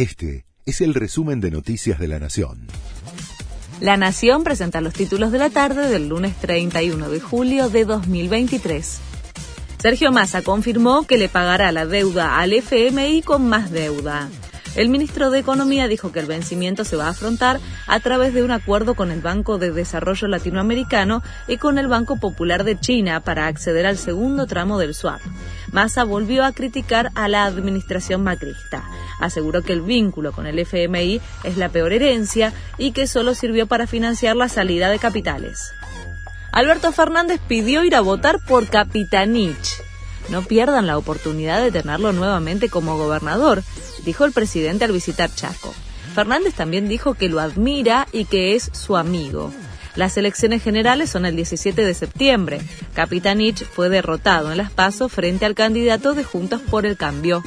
Este es el resumen de Noticias de la Nación. La Nación presenta los títulos de la tarde del lunes 31 de julio de 2023. Sergio Massa confirmó que le pagará la deuda al FMI con más deuda. El ministro de Economía dijo que el vencimiento se va a afrontar a través de un acuerdo con el Banco de Desarrollo Latinoamericano y con el Banco Popular de China para acceder al segundo tramo del swap. Massa volvió a criticar a la administración macrista. Aseguró que el vínculo con el FMI es la peor herencia y que solo sirvió para financiar la salida de capitales. Alberto Fernández pidió ir a votar por Capitanich. No pierdan la oportunidad de tenerlo nuevamente como gobernador, dijo el presidente al visitar Chaco. Fernández también dijo que lo admira y que es su amigo. Las elecciones generales son el 17 de septiembre. Capitanich fue derrotado en las pasos frente al candidato de Juntos por el Cambio.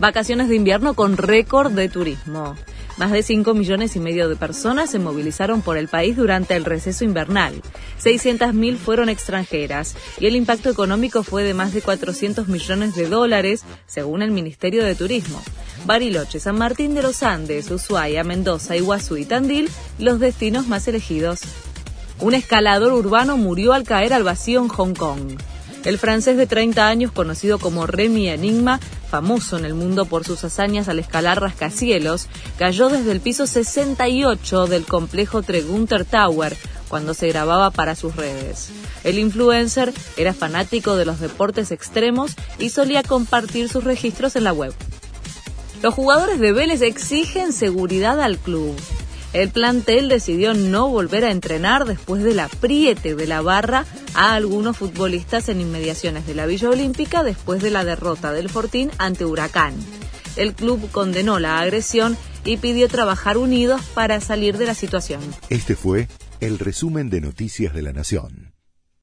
Vacaciones de invierno con récord de turismo. Más de 5 millones y medio de personas se movilizaron por el país durante el receso invernal. 600.000 fueron extranjeras y el impacto económico fue de más de 400 millones de dólares, según el Ministerio de Turismo. Bariloche, San Martín de los Andes, Ushuaia, Mendoza, Iguazú y Tandil, los destinos más elegidos. Un escalador urbano murió al caer al vacío en Hong Kong. El francés de 30 años, conocido como Remy Enigma, famoso en el mundo por sus hazañas al escalar rascacielos, cayó desde el piso 68 del complejo Tregunter Tower cuando se grababa para sus redes. El influencer era fanático de los deportes extremos y solía compartir sus registros en la web. Los jugadores de Vélez exigen seguridad al club. El plantel decidió no volver a entrenar después del apriete de la barra a algunos futbolistas en inmediaciones de la Villa Olímpica después de la derrota del Fortín ante Huracán. El club condenó la agresión y pidió trabajar unidos para salir de la situación. Este fue el resumen de Noticias de la Nación.